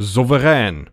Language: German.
souverän